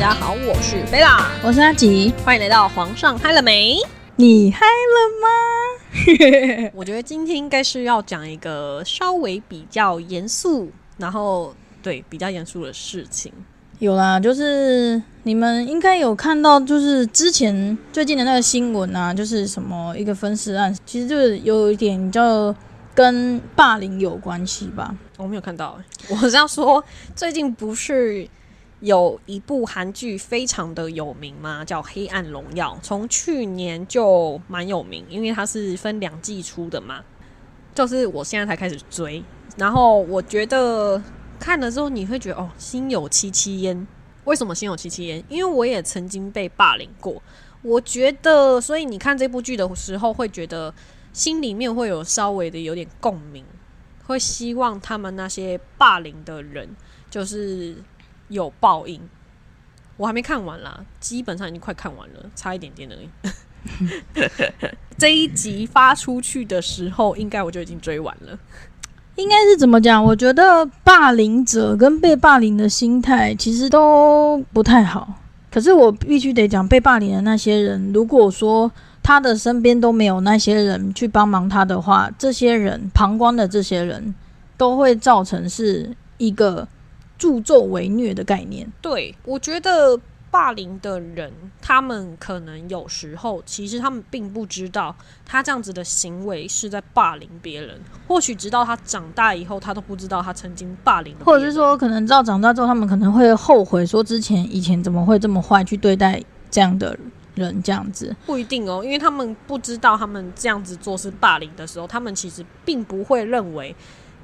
大家好，我是贝拉，我是阿吉，欢迎来到皇上嗨了没？你嗨了吗？我觉得今天应该是要讲一个稍微比较严肃，然后对比较严肃的事情。有啦，就是你们应该有看到，就是之前最近的那个新闻啊，就是什么一个分尸案，其实就是有一点叫跟霸凌有关系吧。我没有看到，我是要说最近不是。有一部韩剧非常的有名嘛，叫《黑暗荣耀》，从去年就蛮有名，因为它是分两季出的嘛。就是我现在才开始追，然后我觉得看了之后你会觉得哦，心有戚戚焉。为什么心有戚戚焉？因为我也曾经被霸凌过。我觉得，所以你看这部剧的时候，会觉得心里面会有稍微的有点共鸣，会希望他们那些霸凌的人就是。有报应，我还没看完啦，基本上已经快看完了，差一点点而已。这一集发出去的时候，应该我就已经追完了。应该是怎么讲？我觉得霸凌者跟被霸凌的心态其实都不太好。可是我必须得讲，被霸凌的那些人，如果说他的身边都没有那些人去帮忙他的话，这些人旁观的这些人都会造成是一个。助纣为虐的概念，对我觉得霸凌的人，他们可能有时候其实他们并不知道他这样子的行为是在霸凌别人，或许直到他长大以后，他都不知道他曾经霸凌，或者是说，可能知道长大之后，他们可能会后悔，说之前以前怎么会这么坏去对待这样的人，这样子。不一定哦，因为他们不知道他们这样子做是霸凌的时候，他们其实并不会认为。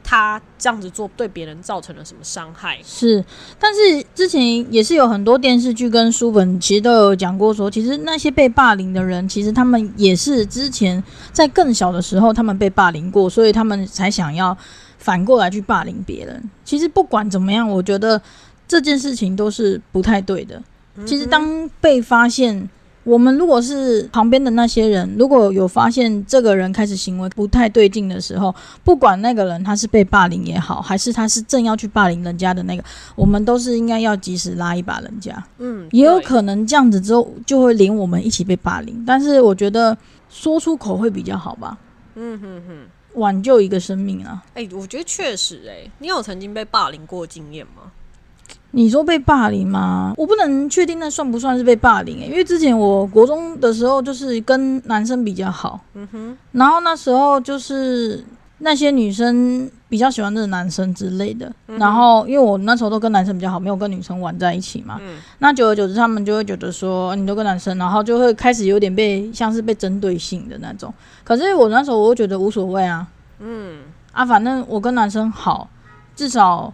他这样子做对别人造成了什么伤害？是，但是之前也是有很多电视剧跟书本，其实都有讲过，说其实那些被霸凌的人，其实他们也是之前在更小的时候，他们被霸凌过，所以他们才想要反过来去霸凌别人。其实不管怎么样，我觉得这件事情都是不太对的。其实当被发现。我们如果是旁边的那些人，如果有发现这个人开始行为不太对劲的时候，不管那个人他是被霸凌也好，还是他是正要去霸凌人家的那个，我们都是应该要及时拉一把人家。嗯，也有可能这样子之后就会连我们一起被霸凌，但是我觉得说出口会比较好吧。嗯哼哼，挽救一个生命啊！哎，我觉得确实，哎，你有曾经被霸凌过经验吗？你说被霸凌吗？我不能确定那算不算是被霸凌诶，因为之前我国中的时候就是跟男生比较好，嗯哼，然后那时候就是那些女生比较喜欢这个男生之类的，然后因为我那时候都跟男生比较好，没有跟女生玩在一起嘛，嗯，那久而久之他们就会觉得说你都跟男生，然后就会开始有点被像是被针对性的那种，可是我那时候我觉得无所谓啊，嗯，啊，反正我跟男生好，至少。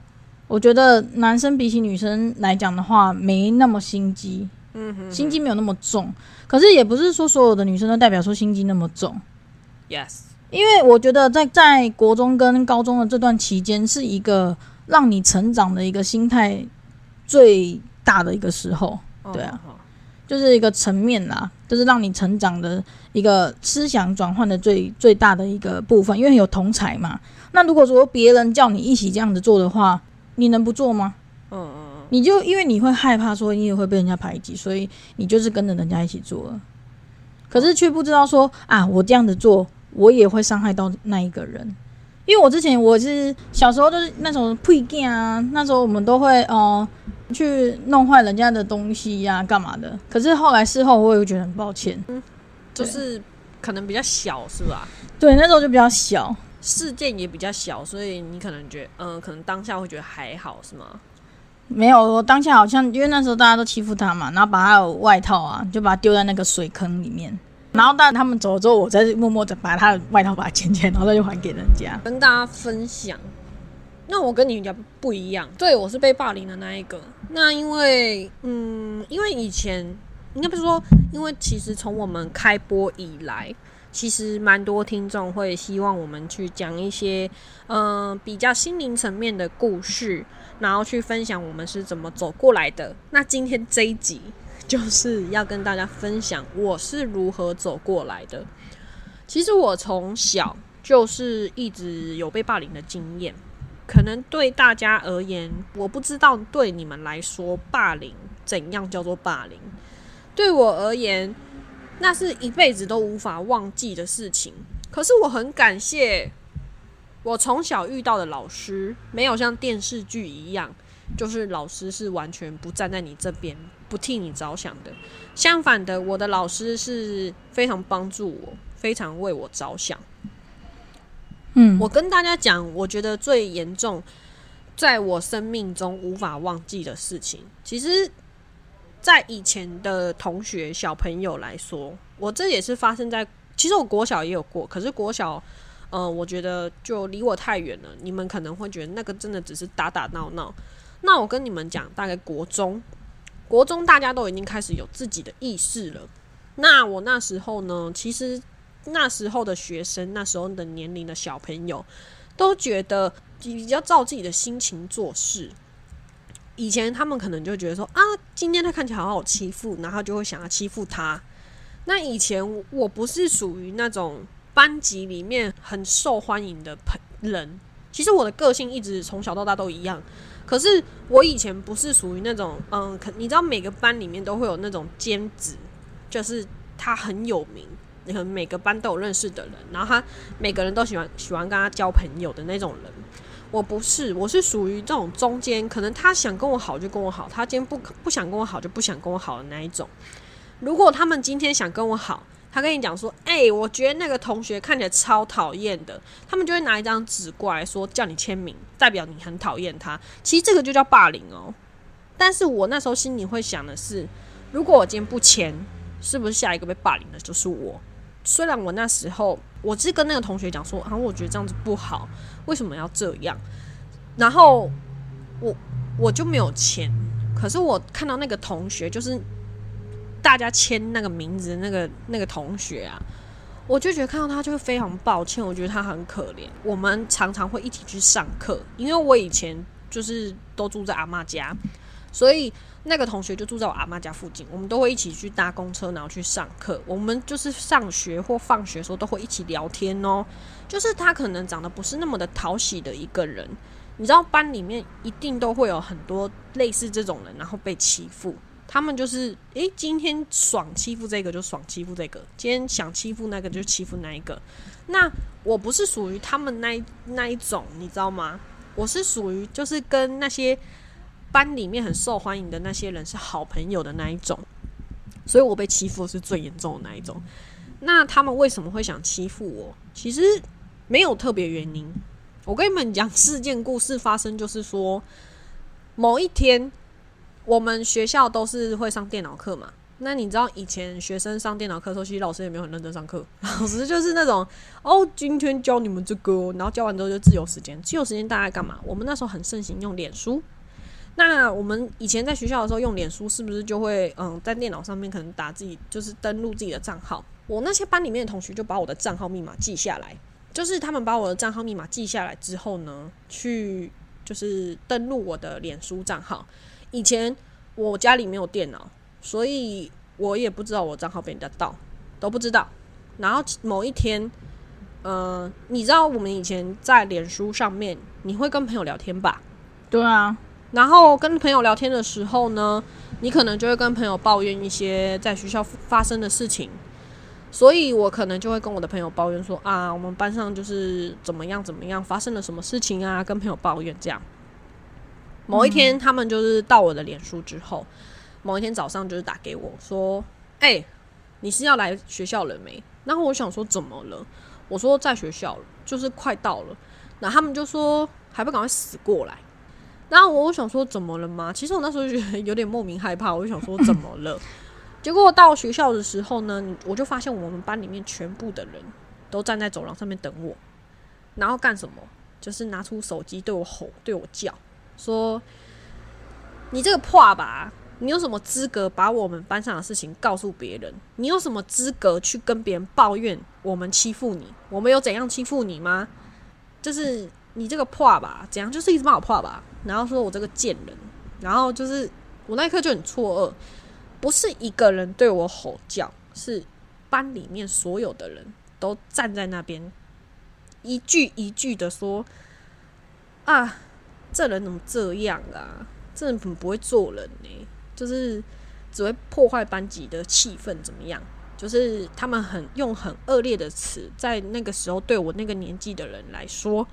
我觉得男生比起女生来讲的话，没那么心机，嗯哼，心机没有那么重。可是也不是说所有的女生都代表说心机那么重，yes。因为我觉得在在国中跟高中的这段期间，是一个让你成长的一个心态最大的一个时候，对啊，就是一个层面啦，就是让你成长的一个思想转换的最最大的一个部分，因为有同才嘛。那如果说别人叫你一起这样子做的话，你能不做吗？嗯嗯嗯，你就因为你会害怕说你也会被人家排挤，所以你就是跟着人家一起做了。可是却不知道说啊，我这样子做，我也会伤害到那一个人。因为我之前我是小时候就是那种配件啊，那时候我们都会哦去弄坏人家的东西呀，干嘛的。可是后来事后我也会觉得很抱歉，就是可能比较小是吧？对，那时候就比较小。事件也比较小，所以你可能觉得，嗯，可能当下会觉得还好，是吗？没有，我当下好像因为那时候大家都欺负他嘛，然后把他的外套啊，就把他丢在那个水坑里面，然后但他们走了之后，我再默默的把他的外套把它捡起来，然后再就还给人家，跟大家分享。那我跟你比较不一样，对我是被霸凌的那一个。那因为，嗯，因为以前应该不是说，因为其实从我们开播以来。其实蛮多听众会希望我们去讲一些，嗯，比较心灵层面的故事，然后去分享我们是怎么走过来的。那今天这一集就是要跟大家分享我是如何走过来的。其实我从小就是一直有被霸凌的经验，可能对大家而言，我不知道对你们来说霸凌怎样叫做霸凌。对我而言，那是一辈子都无法忘记的事情。可是我很感谢我从小遇到的老师，没有像电视剧一样，就是老师是完全不站在你这边，不替你着想的。相反的，我的老师是非常帮助我，非常为我着想。嗯，我跟大家讲，我觉得最严重，在我生命中无法忘记的事情，其实，在以前的同学小朋友来说，我这也是发生在，其实我国小也有过，可是国小，嗯，我觉得就离我太远了，你们可能会觉得那个真的只是打打闹闹。那我跟你们讲，大概国中，国中大家都已经开始有自己的意识了。那我那时候呢，其实。那时候的学生，那时候的年龄的小朋友，都觉得比较照自己的心情做事。以前他们可能就觉得说啊，今天他看起来好好欺负，然后就会想要欺负他。那以前我不是属于那种班级里面很受欢迎的朋人，其实我的个性一直从小到大都一样。可是我以前不是属于那种，嗯，可你知道每个班里面都会有那种尖子，就是他很有名。你可能每个班都有认识的人，然后他每个人都喜欢喜欢跟他交朋友的那种人。我不是，我是属于这种中间，可能他想跟我好就跟我好，他今天不不想跟我好就不想跟我好的那一种。如果他们今天想跟我好，他跟你讲说：“哎，我觉得那个同学看起来超讨厌的。”他们就会拿一张纸过来说叫你签名，代表你很讨厌他。其实这个就叫霸凌哦。但是我那时候心里会想的是，如果我今天不签，是不是下一个被霸凌的就是我？虽然我那时候我是跟那个同学讲说，啊，我觉得这样子不好，为什么要这样？然后我我就没有签，可是我看到那个同学，就是大家签那个名字那个那个同学啊，我就觉得看到他就会非常抱歉，我觉得他很可怜。我们常常会一起去上课，因为我以前就是都住在阿妈家，所以。那个同学就住在我阿妈家附近，我们都会一起去搭公车，然后去上课。我们就是上学或放学的时候都会一起聊天哦。就是他可能长得不是那么的讨喜的一个人，你知道班里面一定都会有很多类似这种人，然后被欺负。他们就是诶，今天爽欺负这个就爽欺负这个，今天想欺负那个就欺负那一个。那我不是属于他们那那一种，你知道吗？我是属于就是跟那些。班里面很受欢迎的那些人是好朋友的那一种，所以我被欺负是最严重的那一种。那他们为什么会想欺负我？其实没有特别原因。我跟你们讲事件故事发生，就是说某一天我们学校都是会上电脑课嘛。那你知道以前学生上电脑课的时候，其实老师也没有很认真上课，老师就是那种哦，今天教你们这个，然后教完之后就自由时间。自由时间大概干嘛？我们那时候很盛行用脸书。那我们以前在学校的时候用脸书，是不是就会嗯在电脑上面可能打自己就是登录自己的账号？我那些班里面的同学就把我的账号密码记下来，就是他们把我的账号密码记下来之后呢，去就是登录我的脸书账号。以前我家里没有电脑，所以我也不知道我账号被人家盗，都不知道。然后某一天，嗯，你知道我们以前在脸书上面，你会跟朋友聊天吧？对啊。然后跟朋友聊天的时候呢，你可能就会跟朋友抱怨一些在学校发生的事情，所以我可能就会跟我的朋友抱怨说啊，我们班上就是怎么样怎么样，发生了什么事情啊，跟朋友抱怨这样。某一天，他们就是到我的脸书之后，某一天早上就是打给我说，哎，你是要来学校了没？然后我想说怎么了？我说在学校了，就是快到了。然后他们就说还不赶快死过来。然后我想说怎么了吗？其实我那时候觉得有点莫名害怕，我就想说怎么了？结果到学校的时候呢，我就发现我们班里面全部的人都站在走廊上面等我，然后干什么？就是拿出手机对我吼、对我叫，说：“你这个破吧，你有什么资格把我们班上的事情告诉别人？你有什么资格去跟别人抱怨我们欺负你？我们有怎样欺负你吗？就是你这个破吧，怎样？就是一直骂我破吧。”然后说我这个贱人，然后就是我那一刻就很错愕，不是一个人对我吼叫，是班里面所有的人都站在那边，一句一句的说：“啊，这人怎么这样啊？这人怎么不会做人呢？就是只会破坏班级的气氛，怎么样？就是他们很用很恶劣的词，在那个时候对我那个年纪的人来说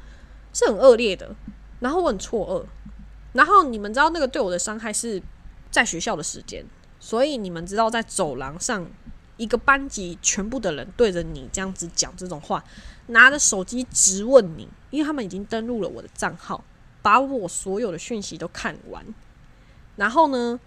是很恶劣的，然后我很错愕。然后你们知道那个对我的伤害是在学校的时间，所以你们知道在走廊上一个班级全部的人对着你这样子讲这种话，拿着手机直问你，因为他们已经登录了我的账号，把我所有的讯息都看完。然后呢，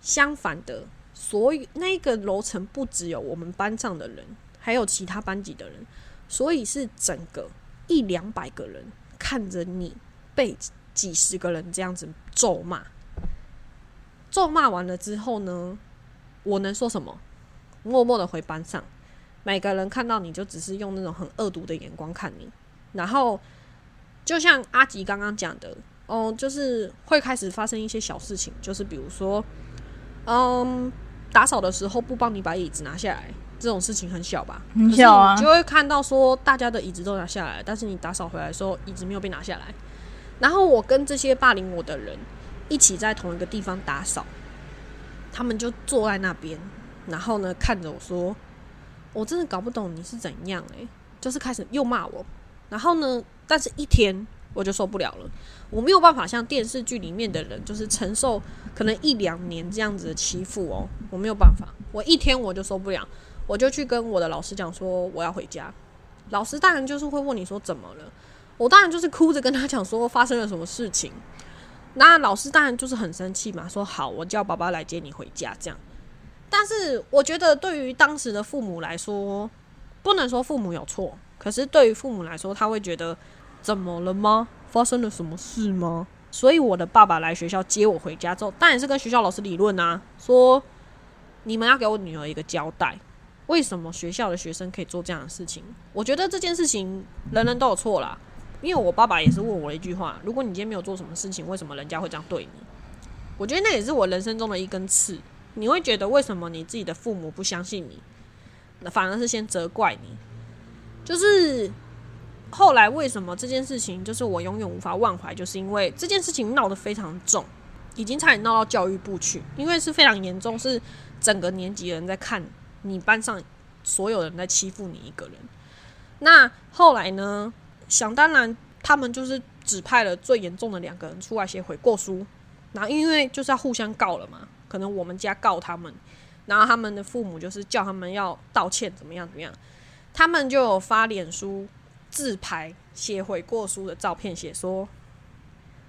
相反的。所以那个楼层不只有我们班上的人，还有其他班级的人，所以是整个一两百个人看着你被几十个人这样子咒骂。咒骂完了之后呢，我能说什么？默默的回班上，每个人看到你就只是用那种很恶毒的眼光看你，然后就像阿吉刚刚讲的，哦，就是会开始发生一些小事情，就是比如说，嗯。打扫的时候不帮你把椅子拿下来，这种事情很小吧？很小啊，就会看到说大家的椅子都拿下来，但是你打扫回来的时候椅子没有被拿下来。然后我跟这些霸凌我的人一起在同一个地方打扫，他们就坐在那边，然后呢看着我说：“我真的搞不懂你是怎样诶，就是开始又骂我。然后呢，但是一天。我就受不了了，我没有办法像电视剧里面的人，就是承受可能一两年这样子的欺负哦，我没有办法，我一天我就受不了，我就去跟我的老师讲说我要回家，老师当然就是会问你说怎么了，我当然就是哭着跟他讲说发生了什么事情，那老师当然就是很生气嘛，说好我叫爸爸来接你回家这样，但是我觉得对于当时的父母来说，不能说父母有错，可是对于父母来说，他会觉得。怎么了吗？发生了什么事吗？所以我的爸爸来学校接我回家之后，当然是跟学校老师理论啊，说你们要给我女儿一个交代，为什么学校的学生可以做这样的事情？我觉得这件事情人人都有错啦，因为我爸爸也是问我一句话：如果你今天没有做什么事情，为什么人家会这样对你？我觉得那也是我人生中的一根刺。你会觉得为什么你自己的父母不相信你，那反而是先责怪你，就是。后来为什么这件事情就是我永远无法忘怀？就是因为这件事情闹得非常重，已经差点闹到教育部去，因为是非常严重，是整个年级的人在看你班上所有人在欺负你一个人。那后来呢？想当然，他们就是指派了最严重的两个人出来写悔过书，然后因为就是要互相告了嘛，可能我们家告他们，然后他们的父母就是叫他们要道歉，怎么样怎么样，他们就有发脸书。自拍写悔过书的照片，写说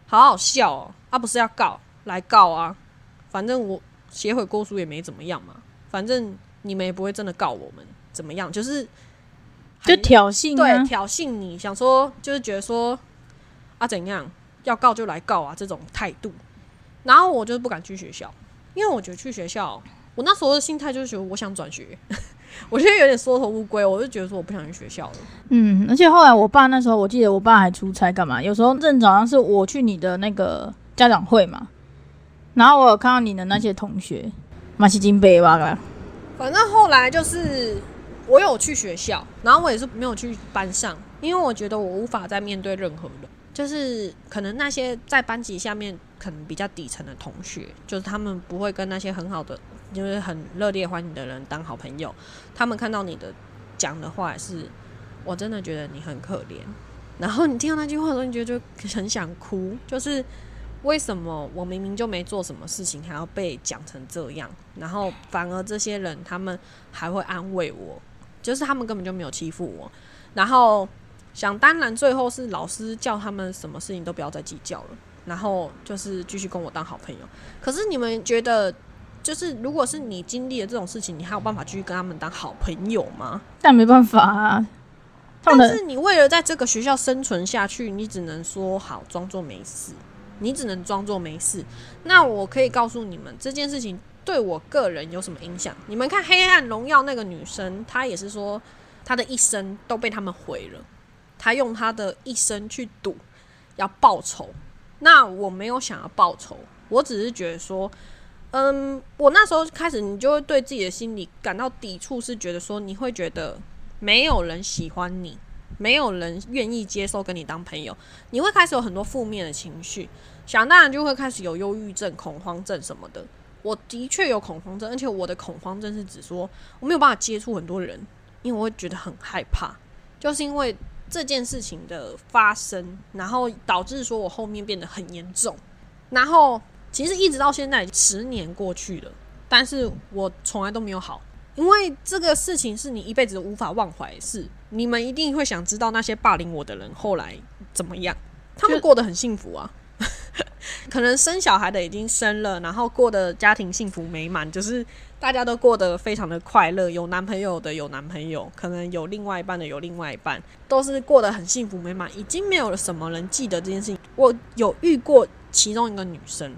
好好笑哦，啊不是要告来告啊，反正我写悔过书也没怎么样嘛，反正你们也不会真的告我们怎么样，就是就挑衅，对挑衅你想说就是觉得说啊怎样要告就来告啊这种态度，然后我就是不敢去学校，因为我觉得去学校，我那时候的心态就是觉得我想转学。我现在有点缩头乌龟，我就觉得说我不想去学校了。嗯，而且后来我爸那时候，我记得我爸还出差干嘛？有时候正早上是我去你的那个家长会嘛，然后我有看到你的那些同学，马西金杯吧。反正后来就是我有去学校，然后我也是没有去班上，因为我觉得我无法再面对任何人，就是可能那些在班级下面可能比较底层的同学，就是他们不会跟那些很好的。就是很热烈欢迎的人当好朋友，他们看到你的讲的话是，我真的觉得你很可怜。然后你听到那句话的时候，你觉得就很想哭。就是为什么我明明就没做什么事情，还要被讲成这样？然后反而这些人他们还会安慰我，就是他们根本就没有欺负我。然后想当然，最后是老师叫他们什么事情都不要再计较了，然后就是继续跟我当好朋友。可是你们觉得？就是，如果是你经历了这种事情，你还有办法继续跟他们当好朋友吗？但没办法啊。但是你为了在这个学校生存下去，你只能说好，装作没事。你只能装作没事。那我可以告诉你们，这件事情对我个人有什么影响？你们看《黑暗荣耀》那个女生，她也是说，她的一生都被他们毁了。她用她的一生去赌，要报仇。那我没有想要报仇，我只是觉得说。嗯，我那时候开始，你就会对自己的心理感到抵触，是觉得说你会觉得没有人喜欢你，没有人愿意接受跟你当朋友，你会开始有很多负面的情绪，想当然就会开始有忧郁症、恐慌症什么的。我的确有恐慌症，而且我的恐慌症是指说我没有办法接触很多人，因为我会觉得很害怕，就是因为这件事情的发生，然后导致说我后面变得很严重，然后其实一直到现在十年过去了，但是我从来都没有好，因为这个事情是你一辈子无法忘怀的事。你们一定会想知道那些霸凌我的人后来怎么样，他们过得很幸福啊。可能生小孩的已经生了，然后过得家庭幸福美满，就是大家都过得非常的快乐。有男朋友的有男朋友，可能有另外一半的有另外一半，都是过得很幸福美满。已经没有了什么人记得这件事情。我有遇过其中一个女生，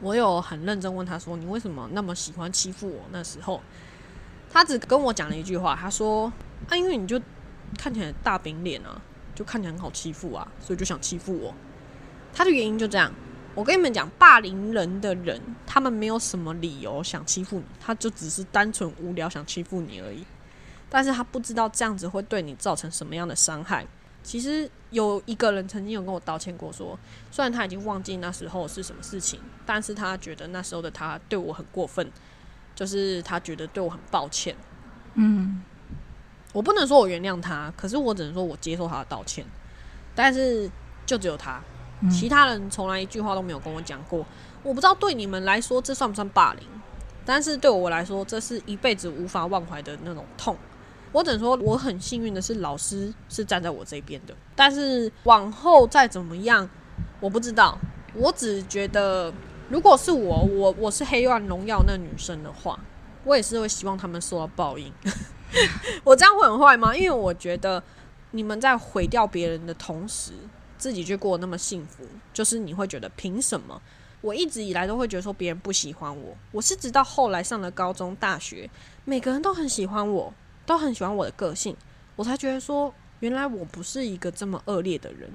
我有很认真问她说：“你为什么那么喜欢欺负我？”那时候，她只跟我讲了一句话，她说：“啊，因为你就看起来大饼脸啊，就看起来很好欺负啊，所以就想欺负我。”他的原因就这样。我跟你们讲，霸凌人的人，他们没有什么理由想欺负你，他就只是单纯无聊想欺负你而已。但是他不知道这样子会对你造成什么样的伤害。其实有一个人曾经有跟我道歉过，说虽然他已经忘记那时候是什么事情，但是他觉得那时候的他对我很过分，就是他觉得对我很抱歉。嗯，我不能说我原谅他，可是我只能说我接受他的道歉。但是就只有他。其他人从来一句话都没有跟我讲过，我不知道对你们来说这算不算霸凌，但是对我来说，这是一辈子无法忘怀的那种痛。我只能说，我很幸运的是老师是站在我这边的，但是往后再怎么样，我不知道。我只觉得，如果是我，我我是黑暗荣耀那女生的话，我也是会希望他们受到报应。我这样会很坏吗？因为我觉得你们在毁掉别人的同时。自己却过得那么幸福，就是你会觉得凭什么？我一直以来都会觉得说别人不喜欢我，我是直到后来上了高中、大学，每个人都很喜欢我，都很喜欢我的个性，我才觉得说原来我不是一个这么恶劣的人。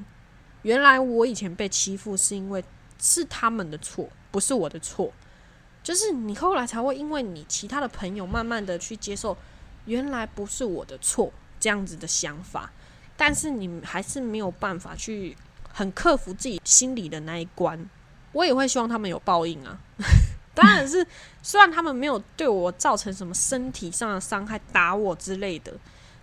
原来我以前被欺负是因为是他们的错，不是我的错。就是你后来才会因为你其他的朋友慢慢的去接受，原来不是我的错这样子的想法。但是你还是没有办法去很克服自己心里的那一关。我也会希望他们有报应啊，当然是虽然他们没有对我造成什么身体上的伤害，打我之类的，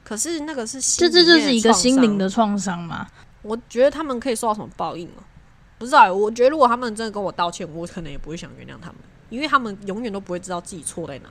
可是那个是这这就是一个心灵的创伤嘛。我觉得他们可以受到什么报应啊？不知道。我觉得如果他们真的跟我道歉，我可能也不会想原谅他们，因为他们永远都不会知道自己错在哪。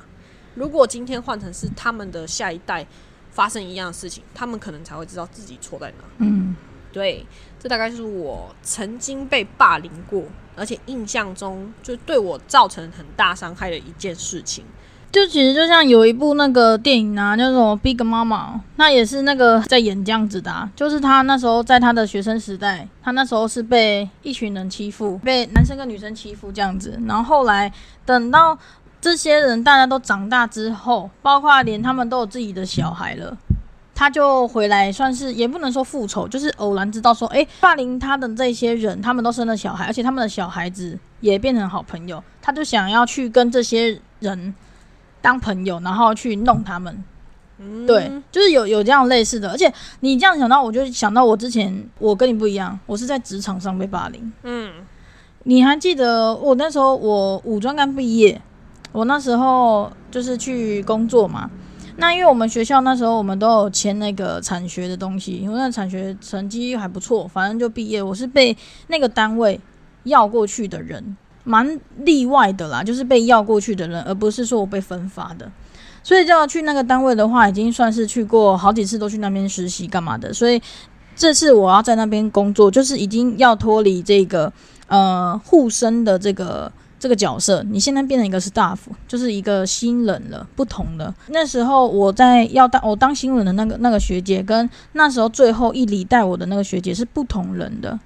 如果今天换成是他们的下一代。发生一样的事情，他们可能才会知道自己错在哪。嗯，对，这大概是我曾经被霸凌过，而且印象中就对我造成很大伤害的一件事情。就其实就像有一部那个电影啊，叫做《Big Mama》，那也是那个在演这样子的，就是他那时候在他的学生时代，他那时候是被一群人欺负，被男生跟女生欺负这样子，然后后来等到。这些人大家都长大之后，包括连他们都有自己的小孩了，他就回来算是也不能说复仇，就是偶然知道说，哎，霸凌他的这些人，他们都生了小孩，而且他们的小孩子也变成好朋友，他就想要去跟这些人当朋友，然后去弄他们。对，就是有有这样类似的，而且你这样想到，我就想到我之前我跟你不一样，我是在职场上被霸凌。嗯，你还记得我那时候我五专刚毕业。我那时候就是去工作嘛，那因为我们学校那时候我们都有签那个产学的东西，因为那产学成绩还不错，反正就毕业。我是被那个单位要过去的人，蛮例外的啦，就是被要过去的人，而不是说我被分发的。所以就要去那个单位的话，已经算是去过好几次，都去那边实习干嘛的。所以这次我要在那边工作，就是已经要脱离这个呃护生的这个。这个角色，你现在变成一个 staff，就是一个新人了，不同的。那时候我在要当我当新人的那个那个学姐，跟那时候最后一礼带我的那个学姐是不同人的。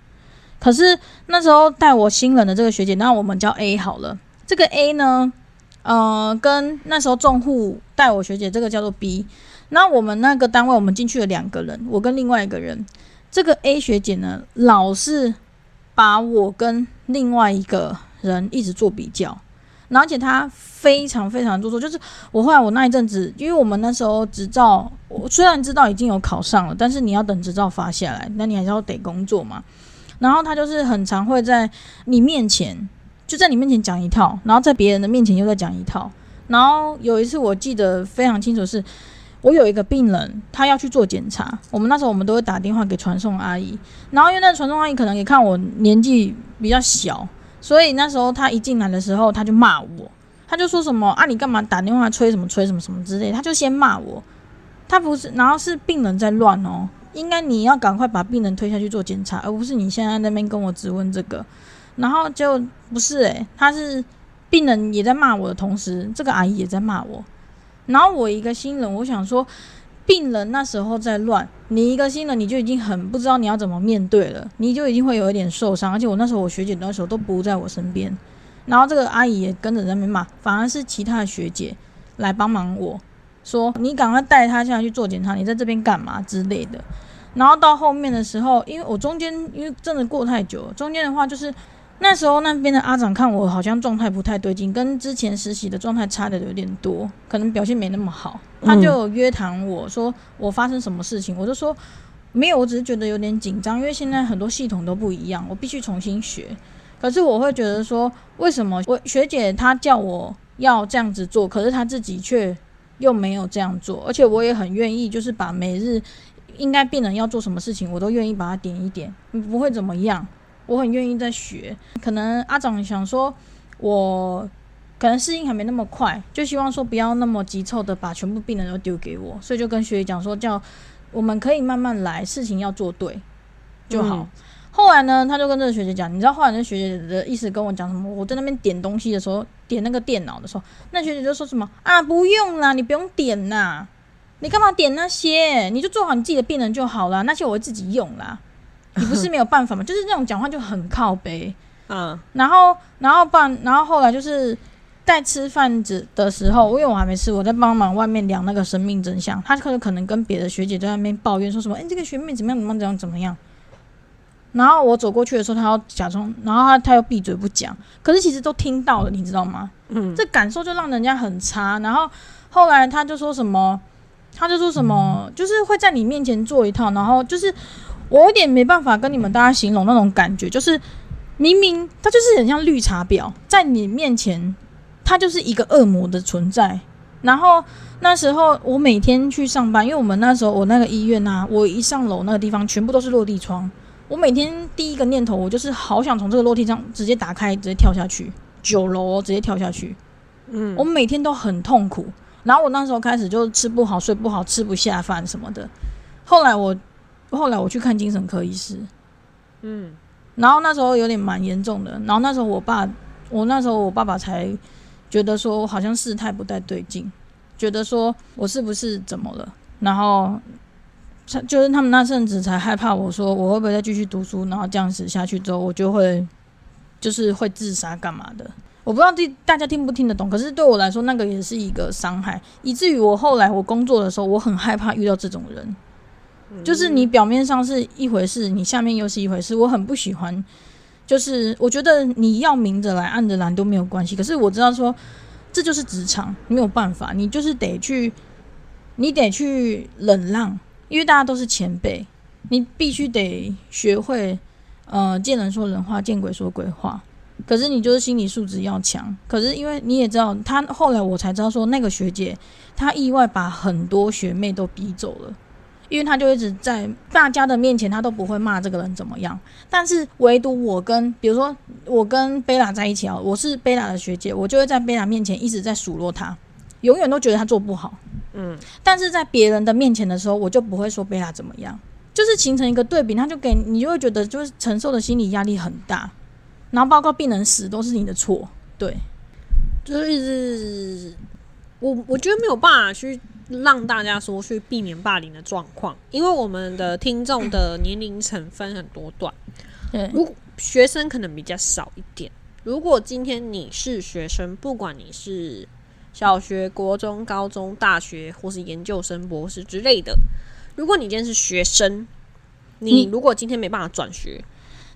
可是那时候带我新人的这个学姐，那我们叫 A 好了。这个 A 呢，呃，跟那时候重户带我学姐这个叫做 B。那我们那个单位，我们进去了两个人，我跟另外一个人。这个 A 学姐呢，老是把我跟另外一个。人一直做比较，而且她非常非常做作。就是我后来我那一阵子，因为我们那时候执照，我虽然知道已经有考上了，但是你要等执照发下来，那你还是要得工作嘛。然后他就是很常会在你面前就在你面前讲一套，然后在别人的面前又在讲一套。然后有一次我记得非常清楚，是我有一个病人，他要去做检查。我们那时候我们都会打电话给传送阿姨，然后因为那传送阿姨可能也看我年纪比较小，所以那时候他一进来的时候，他就骂我，他就说什么啊，你干嘛打电话催什么催什么什么之类，他就先骂我。他不是，然后是病人在乱哦，应该你要赶快把病人推下去做检查，而不是你现在那边跟我质问这个。然后就不是诶，他是病人也在骂我的同时，这个阿姨也在骂我。然后我一个新人，我想说，病人那时候在乱，你一个新人你就已经很不知道你要怎么面对了，你就已经会有一点受伤。而且我那时候我学姐那时候都不在我身边，然后这个阿姨也跟着在那边骂，反而是其他的学姐来帮忙我说，你赶快带他下去做检查，你在这边干嘛之类的。然后到后面的时候，因为我中间因为真的过太久，中间的话就是。那时候那边的阿长看我好像状态不太对劲，跟之前实习的状态差的有点多，可能表现没那么好。他就约谈我说我发生什么事情，我就说没有，我只是觉得有点紧张，因为现在很多系统都不一样，我必须重新学。可是我会觉得说，为什么我学姐她叫我要这样子做，可是她自己却又没有这样做，而且我也很愿意，就是把每日应该病人要做什么事情，我都愿意把它点一点，不会怎么样。我很愿意在学，可能阿长想说，我可能适应还没那么快，就希望说不要那么急凑的把全部病人都丢给我，所以就跟学姐讲说，叫我们可以慢慢来，事情要做对就好。后来呢，他就跟这个学姐讲，你知道后来那学姐的意思跟我讲什么？我在那边点东西的时候，点那个电脑的时候，那学姐就说什么啊，不用啦，你不用点啦，你干嘛点那些？你就做好你自己的病人就好啦，那些我会自己用啦。你不是没有办法吗？就是那种讲话就很靠背，嗯，然后，然后办，然后后来就是在吃饭子的时候，因为我还没吃，我在帮忙外面量那个生命真相。他可能可能跟别的学姐在那边抱怨说什么，哎，这个学妹怎么样怎么样怎么样怎么样。然后我走过去的时候，他要假装，然后他他又闭嘴不讲。可是其实都听到了，你知道吗？嗯，这感受就让人家很差。然后后来他就说什么，他就说什么，就是会在你面前做一套，然后就是。我有点没办法跟你们大家形容那种感觉，就是明明他就是很像绿茶婊，在你面前，他就是一个恶魔的存在。然后那时候我每天去上班，因为我们那时候我那个医院呐，我一上楼那个地方全部都是落地窗，我每天第一个念头我就是好想从这个落地窗直接打开，直接跳下去，九楼直接跳下去。嗯，我每天都很痛苦。然后我那时候开始就吃不好、睡不好、吃不下饭什么的。后来我。后来我去看精神科医师，嗯，然后那时候有点蛮严重的，然后那时候我爸，我那时候我爸爸才觉得说好像事态不太对劲，觉得说我是不是怎么了，然后他就是他们那阵子才害怕我说我会不会再继续读书，然后这样子下去之后我就会就是会自杀干嘛的，我不知道这大家听不听得懂，可是对我来说那个也是一个伤害，以至于我后来我工作的时候我很害怕遇到这种人。就是你表面上是一回事，你下面又是一回事。我很不喜欢，就是我觉得你要明着来，暗着来都没有关系。可是我知道说，这就是职场，没有办法，你就是得去，你得去忍让，因为大家都是前辈，你必须得学会，呃，见人说人话，见鬼说鬼话。可是你就是心理素质要强。可是因为你也知道，他后来我才知道说，那个学姐她意外把很多学妹都逼走了。因为她就一直在大家的面前，她都不会骂这个人怎么样。但是唯独我跟，比如说我跟贝拉在一起啊，我是贝拉的学姐，我就会在贝拉面前一直在数落她，永远都觉得他做不好。嗯，但是在别人的面前的时候，我就不会说贝拉怎么样，就是形成一个对比，他就给你就会觉得就是承受的心理压力很大，然后包括病人死都是你的错，对，就是我我觉得没有办法去。让大家说去避免霸凌的状况，因为我们的听众的年龄层分很多段，对，如学生可能比较少一点。如果今天你是学生，不管你是小学、国中、高中、大学，或是研究生、博士之类的，如果你今天是学生，你如果今天没办法转学，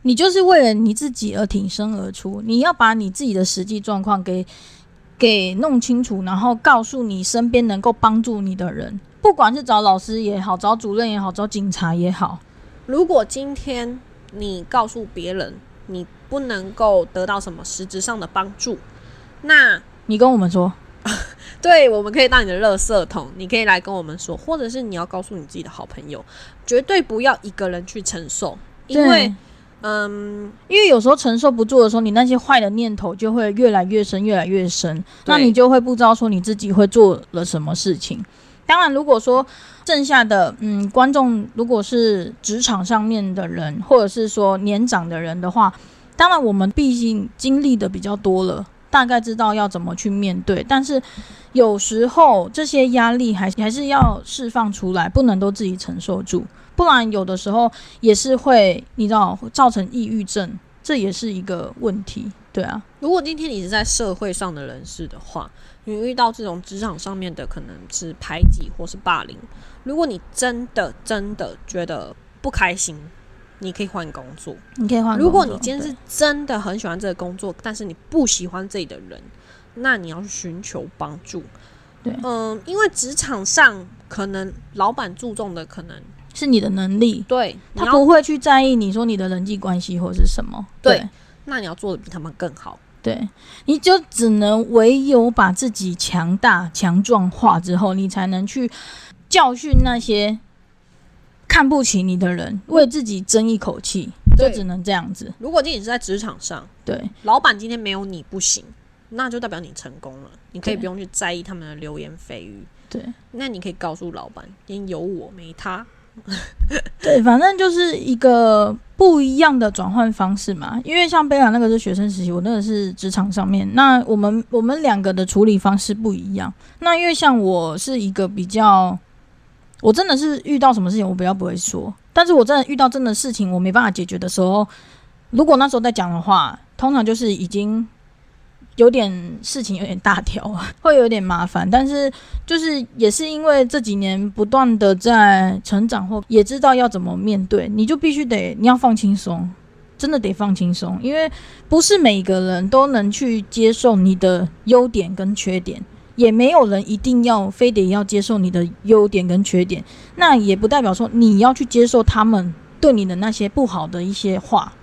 你就是为了你自己而挺身而出，你要把你自己的实际状况给。给弄清楚，然后告诉你身边能够帮助你的人，不管是找老师也好，找主任也好，找警察也好。如果今天你告诉别人你不能够得到什么实质上的帮助。那你跟我们说，对，我们可以当你的垃圾桶，你可以来跟我们说，或者是你要告诉你自己的好朋友，绝对不要一个人去承受，因为，嗯，因为有时候承受不住的时候，你那些坏的念头就会越来越深，越来越深，那你就会不知道说你自己会做了什么事情。当然，如果说剩下的嗯观众如果是职场上面的人，或者是说年长的人的话，当然我们毕竟经历的比较多了，大概知道要怎么去面对。但是有时候这些压力还还是要释放出来，不能都自己承受住，不然有的时候也是会你知道造成抑郁症，这也是一个问题。对啊，如果今天你是在社会上的人士的话。你遇到这种职场上面的可能是排挤或是霸凌，如果你真的真的觉得不开心，你可以换工作。你可以换。如果你今天是真的很喜欢这个工作，但是你不喜欢这里的人，那你要去寻求帮助。对，嗯，因为职场上可能老板注重的可能是你的能力，对他不会去在意你说你的人际关系或是什么。对，那你要做的比他们更好。对，你就只能唯有把自己强大、强壮化之后，你才能去教训那些看不起你的人，为自己争一口气，就只能这样子。如果今天是在职场上，对，老板今天没有你不行，那就代表你成功了，你可以不用去在意他们的流言蜚语。对，那你可以告诉老板，今天有我没他。对，反正就是一个不一样的转换方式嘛。因为像贝拉那个是学生时期，我那个是职场上面。那我们我们两个的处理方式不一样。那因为像我是一个比较，我真的是遇到什么事情我比较不会说，但是我真的遇到真的事情我没办法解决的时候，如果那时候在讲的话，通常就是已经。有点事情有点大条，会有点麻烦，但是就是也是因为这几年不断的在成长后，也知道要怎么面对，你就必须得你要放轻松，真的得放轻松，因为不是每个人都能去接受你的优点跟缺点，也没有人一定要非得要接受你的优点跟缺点，那也不代表说你要去接受他们对你的那些不好的一些话，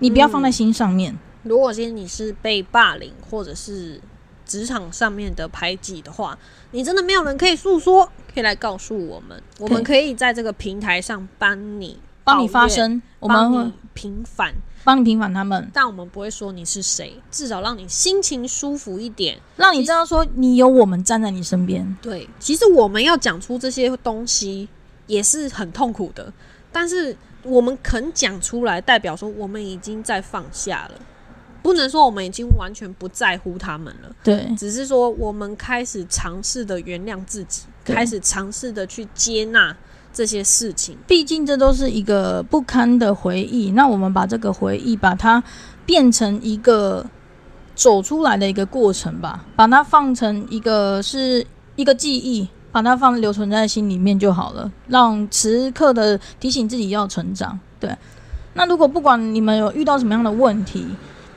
你不要放在心上面。如果今天你是被霸凌，或者是职场上面的排挤的话，你真的没有人可以诉说，可以来告诉我们，我们可以在这个平台上帮你帮你发声，我们会平反，帮你平反他们，但我们不会说你是谁，至少让你心情舒服一点，让你知道说你有我们站在你身边。对，其实我们要讲出这些东西也是很痛苦的，但是我们肯讲出来，代表说我们已经在放下了。不能说我们已经完全不在乎他们了，对，只是说我们开始尝试的原谅自己，开始尝试的去接纳这些事情。毕竟这都是一个不堪的回忆，那我们把这个回忆把它变成一个走出来的一个过程吧，把它放成一个是一个记忆，把它放留存在心里面就好了，让时刻的提醒自己要成长。对，那如果不管你们有遇到什么样的问题，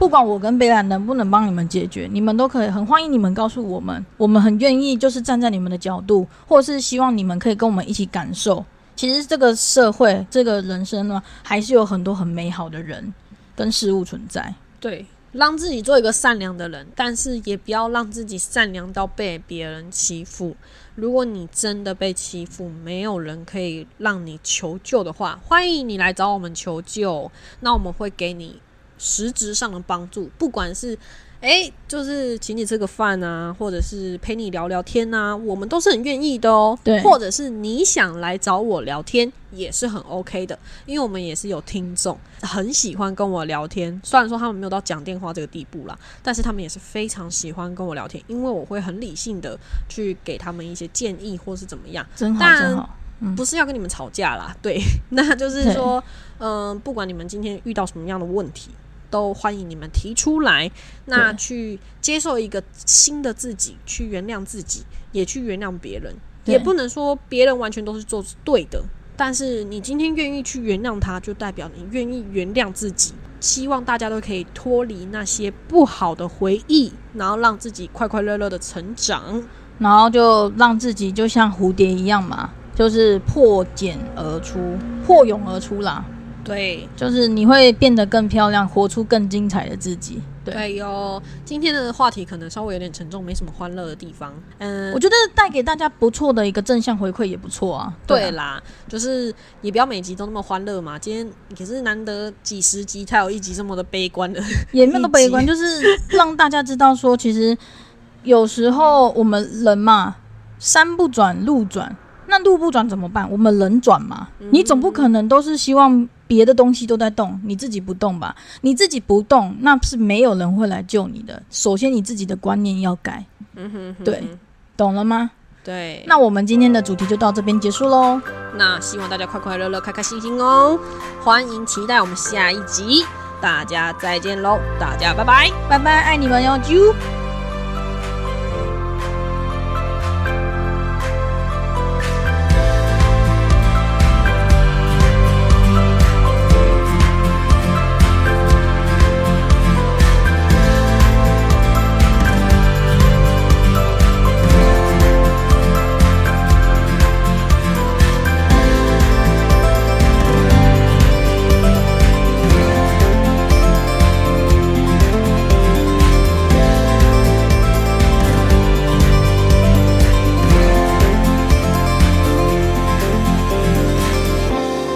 不管我跟贝兰能不能帮你们解决，你们都可以很欢迎你们告诉我们，我们很愿意就是站在你们的角度，或者是希望你们可以跟我们一起感受。其实这个社会，这个人生呢，还是有很多很美好的人跟事物存在。对，让自己做一个善良的人，但是也不要让自己善良到被别人欺负。如果你真的被欺负，没有人可以让你求救的话，欢迎你来找我们求救，那我们会给你。实质上的帮助，不管是哎，就是请你吃个饭啊，或者是陪你聊聊天啊，我们都是很愿意的哦。对，或者是你想来找我聊天，也是很 OK 的，因为我们也是有听众很喜欢跟我聊天。虽然说他们没有到讲电话这个地步啦，但是他们也是非常喜欢跟我聊天，因为我会很理性的去给他们一些建议，或是怎么样。真好，真好。不是要跟你们吵架啦，对，那就是说，嗯，不管你们今天遇到什么样的问题。都欢迎你们提出来，那去接受一个新的自己，去原谅自己，也去原谅别人。也不能说别人完全都是做对的，但是你今天愿意去原谅他，就代表你愿意原谅自己。希望大家都可以脱离那些不好的回忆，然后让自己快快乐乐的成长，然后就让自己就像蝴蝶一样嘛，就是破茧而出，破蛹而出啦。对，就是你会变得更漂亮，活出更精彩的自己。对哟，今天的话题可能稍微有点沉重，没什么欢乐的地方。嗯，我觉得带给大家不错的一个正向回馈也不错啊。对啦，就是也不要每集都那么欢乐嘛。今天也是难得几十集才有一集这么的悲观的，也没有悲观，就是让大家知道说，其实有时候我们人嘛，山不转路转，那路不转怎么办？我们人转嘛，你总不可能都是希望。别的东西都在动，你自己不动吧？你自己不动，那是没有人会来救你的。首先，你自己的观念要改。嗯哼，对，懂了吗？对。那我们今天的主题就到这边结束喽。那希望大家快快乐乐、开开心心哦。欢迎期待我们下一集。大家再见喽！大家拜拜，拜拜，爱你们哟，啾。